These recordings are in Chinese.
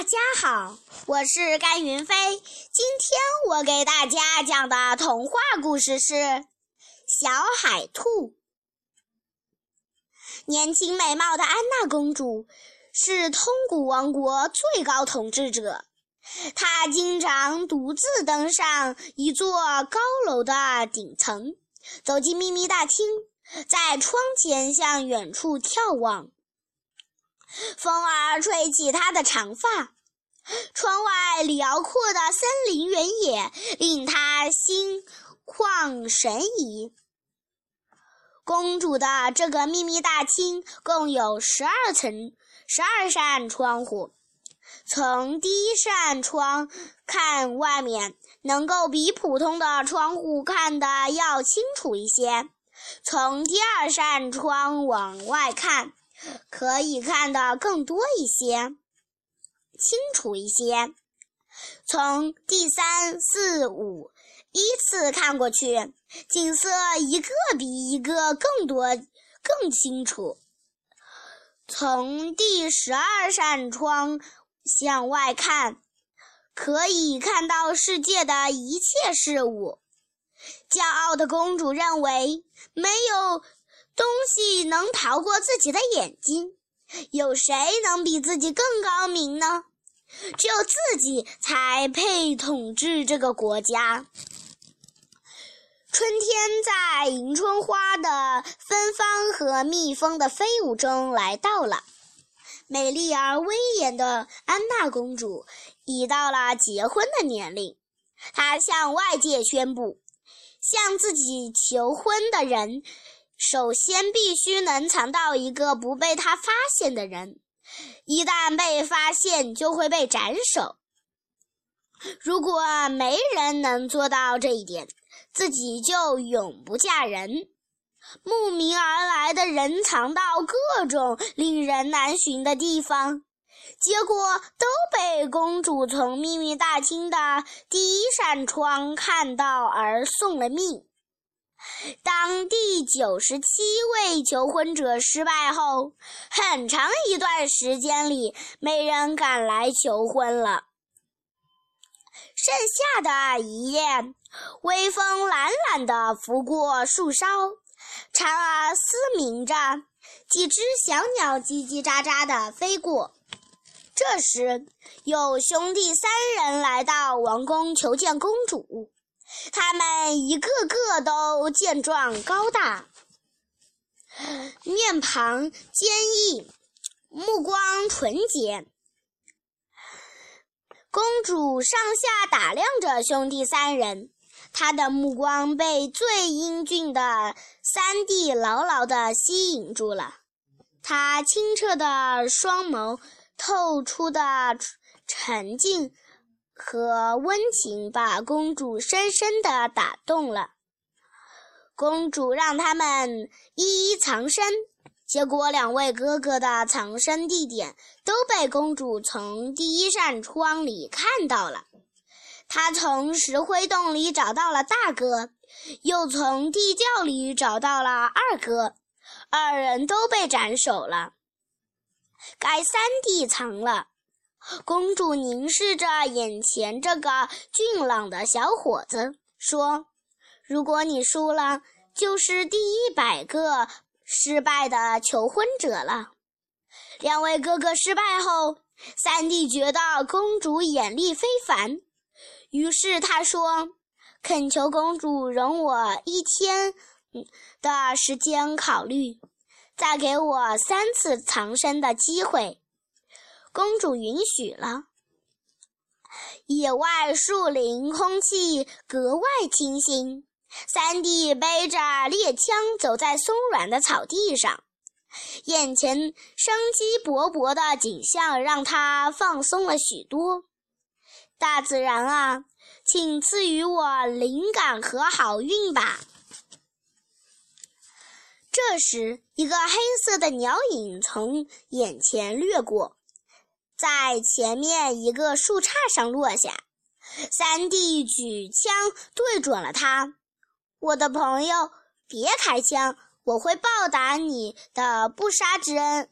大家好，我是甘云飞。今天我给大家讲的童话故事是《小海兔》。年轻美貌的安娜公主是通古王国最高统治者，她经常独自登上一座高楼的顶层，走进秘密大厅，在窗前向远处眺望。风儿吹起她的长发，窗外辽阔的森林原野令她心旷神怡。公主的这个秘密大厅共有十二层、十二扇窗户。从第一扇窗看外面，能够比普通的窗户看得要清楚一些；从第二扇窗往外看，可以看得更多一些，清楚一些。从第三、四、五依次看过去，景色一个比一个更多、更清楚。从第十二扇窗向外看，可以看到世界的一切事物。骄傲的公主认为，没有。东西能逃过自己的眼睛，有谁能比自己更高明呢？只有自己才配统治这个国家。春天在迎春花的芬芳和蜜蜂的飞舞中来到了。美丽而威严的安娜公主已到了结婚的年龄，她向外界宣布，向自己求婚的人。首先，必须能藏到一个不被他发现的人。一旦被发现，就会被斩首。如果没人能做到这一点，自己就永不嫁人。慕名而来的人藏到各种令人难寻的地方，结果都被公主从秘密大厅的第一扇窗看到，而送了命。当第九十七位求婚者失败后，很长一段时间里没人敢来求婚了。盛夏的一夜，微风懒懒地拂过树梢，蝉儿嘶鸣着，几只小鸟叽叽喳喳地飞过。这时，有兄弟三人来到王宫求见公主。他们一个个都健壮高大，面庞坚毅，目光纯洁。公主上下打量着兄弟三人，她的目光被最英俊的三弟牢牢地吸引住了。他清澈的双眸透出的沉静。和温情把公主深深地打动了。公主让他们一一藏身，结果两位哥哥的藏身地点都被公主从第一扇窗里看到了。她从石灰洞里找到了大哥，又从地窖里找到了二哥，二人都被斩首了。该三弟藏了。公主凝视着眼前这个俊朗的小伙子，说：“如果你输了，就是第一百个失败的求婚者了。”两位哥哥失败后，三弟觉得公主眼力非凡，于是他说：“恳求公主容我一天的时间考虑，再给我三次藏身的机会。”公主允许了。野外树林空气格外清新，三弟背着猎枪走在松软的草地上，眼前生机勃勃的景象让他放松了许多。大自然啊，请赐予我灵感和好运吧。这时，一个黑色的鸟影从眼前掠过。在前面一个树杈上落下，三弟举枪对准了他。我的朋友，别开枪，我会报答你的不杀之恩。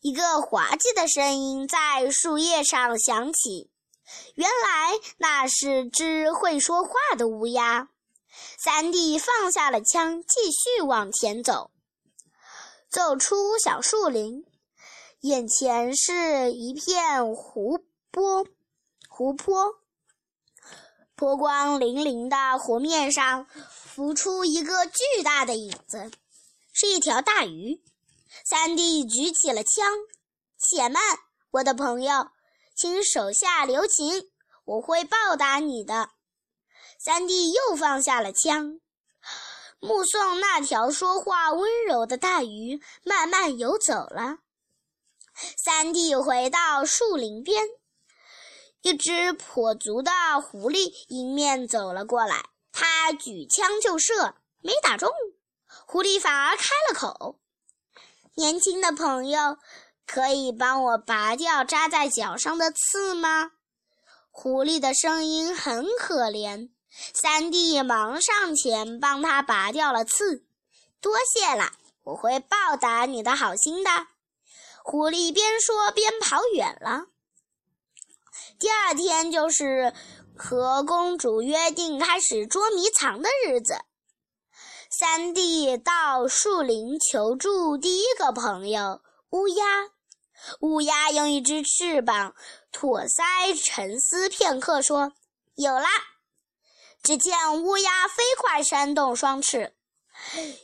一个滑稽的声音在树叶上响起。原来那是只会说话的乌鸦。三弟放下了枪，继续往前走。走出小树林，眼前是一片湖泊，湖泊，波光粼粼的湖面上浮出一个巨大的影子，是一条大鱼。三弟举起了枪，且慢，我的朋友，请手下留情，我会报答你的。三弟又放下了枪。目送那条说话温柔的大鱼慢慢游走了。三弟回到树林边，一只跛足的狐狸迎面走了过来。他举枪就射，没打中，狐狸反而开了口：“年轻的朋友，可以帮我拔掉扎在脚上的刺吗？”狐狸的声音很可怜。三弟忙上前帮他拔掉了刺，多谢了，我会报答你的好心的。狐狸边说边跑远了。第二天就是和公主约定开始捉迷藏的日子。三弟到树林求助第一个朋友乌鸦，乌鸦用一只翅膀托腮，沉思片刻，说：“有啦。”只见乌鸦飞快扇动双翅，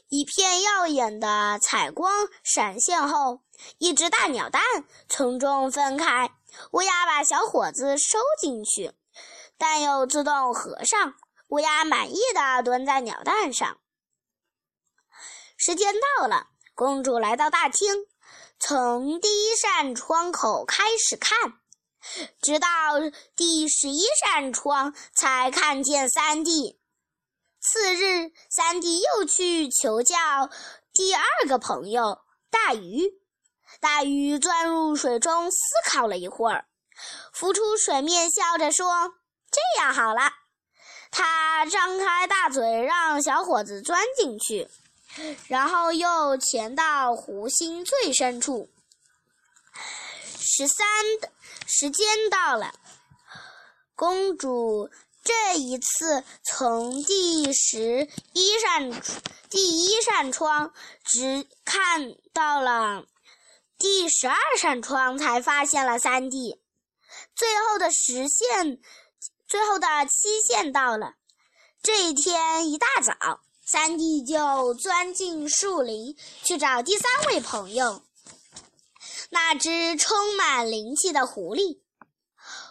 一片耀眼的彩光闪现后，一只大鸟蛋从中分开。乌鸦把小伙子收进去，蛋又自动合上。乌鸦满意的蹲在鸟蛋上。时间到了，公主来到大厅，从第一扇窗口开始看。直到第十一扇窗，才看见三弟。次日，三弟又去求教第二个朋友大鱼。大鱼钻入水中，思考了一会儿，浮出水面，笑着说：“这样好了。”他张开大嘴，让小伙子钻进去，然后又潜到湖心最深处。十三时间到了，公主这一次从第十一扇第一扇窗只看到了第十二扇窗，才发现了三弟。最后的时限，最后的期限到了。这一天一大早，三弟就钻进树林去找第三位朋友。那只充满灵气的狐狸，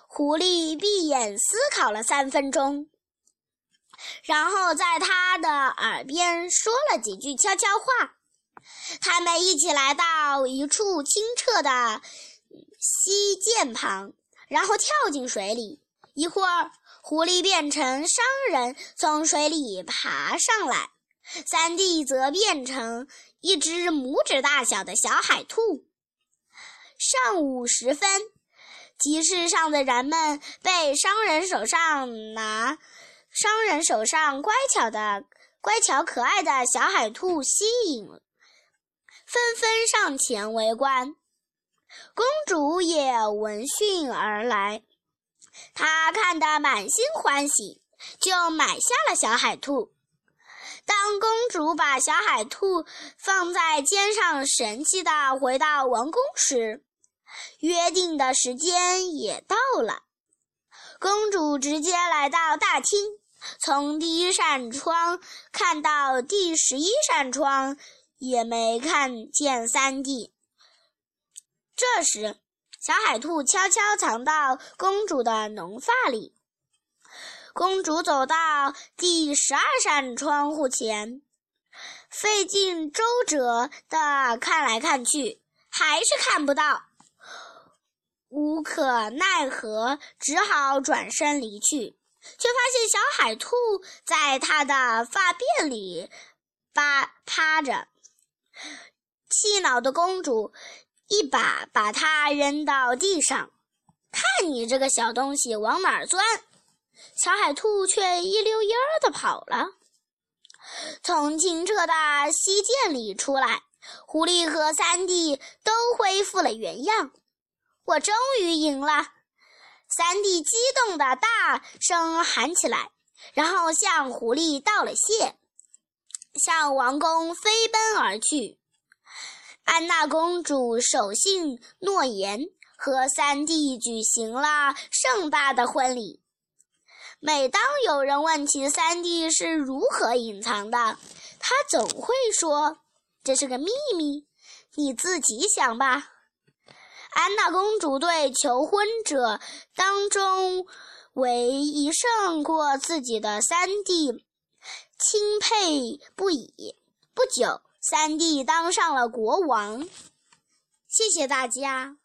狐狸闭眼思考了三分钟，然后在他的耳边说了几句悄悄话。他们一起来到一处清澈的溪涧旁，然后跳进水里。一会儿，狐狸变成商人从水里爬上来，三弟则变成一只拇指大小的小海兔。上午时分，集市上的人们被商人手上拿、商人手上乖巧的、乖巧可爱的小海兔吸引，纷纷上前围观。公主也闻讯而来，她看得满心欢喜，就买下了小海兔。当公主把小海兔放在肩上，神气地回到王宫时，约定的时间也到了，公主直接来到大厅，从第一扇窗看到第十一扇窗，也没看见三弟。这时，小海兔悄悄藏到公主的浓发里。公主走到第十二扇窗户前，费尽周折的看来看去，还是看不到。无可奈何，只好转身离去，却发现小海兔在他的发辫里扒趴着。气恼的公主一把把它扔到地上，看你这个小东西往哪儿钻！小海兔却一溜烟儿的跑了，从清澈的溪涧里出来，狐狸和三弟都恢复了原样。我终于赢了！三弟激动的大声喊起来，然后向狐狸道了谢，向王宫飞奔而去。安娜公主守信诺言，和三弟举行了盛大的婚礼。每当有人问起三弟是如何隐藏的，他总会说：“这是个秘密，你自己想吧。”安娜公主对求婚者当中唯一胜过自己的三弟钦佩不已。不久，三弟当上了国王。谢谢大家。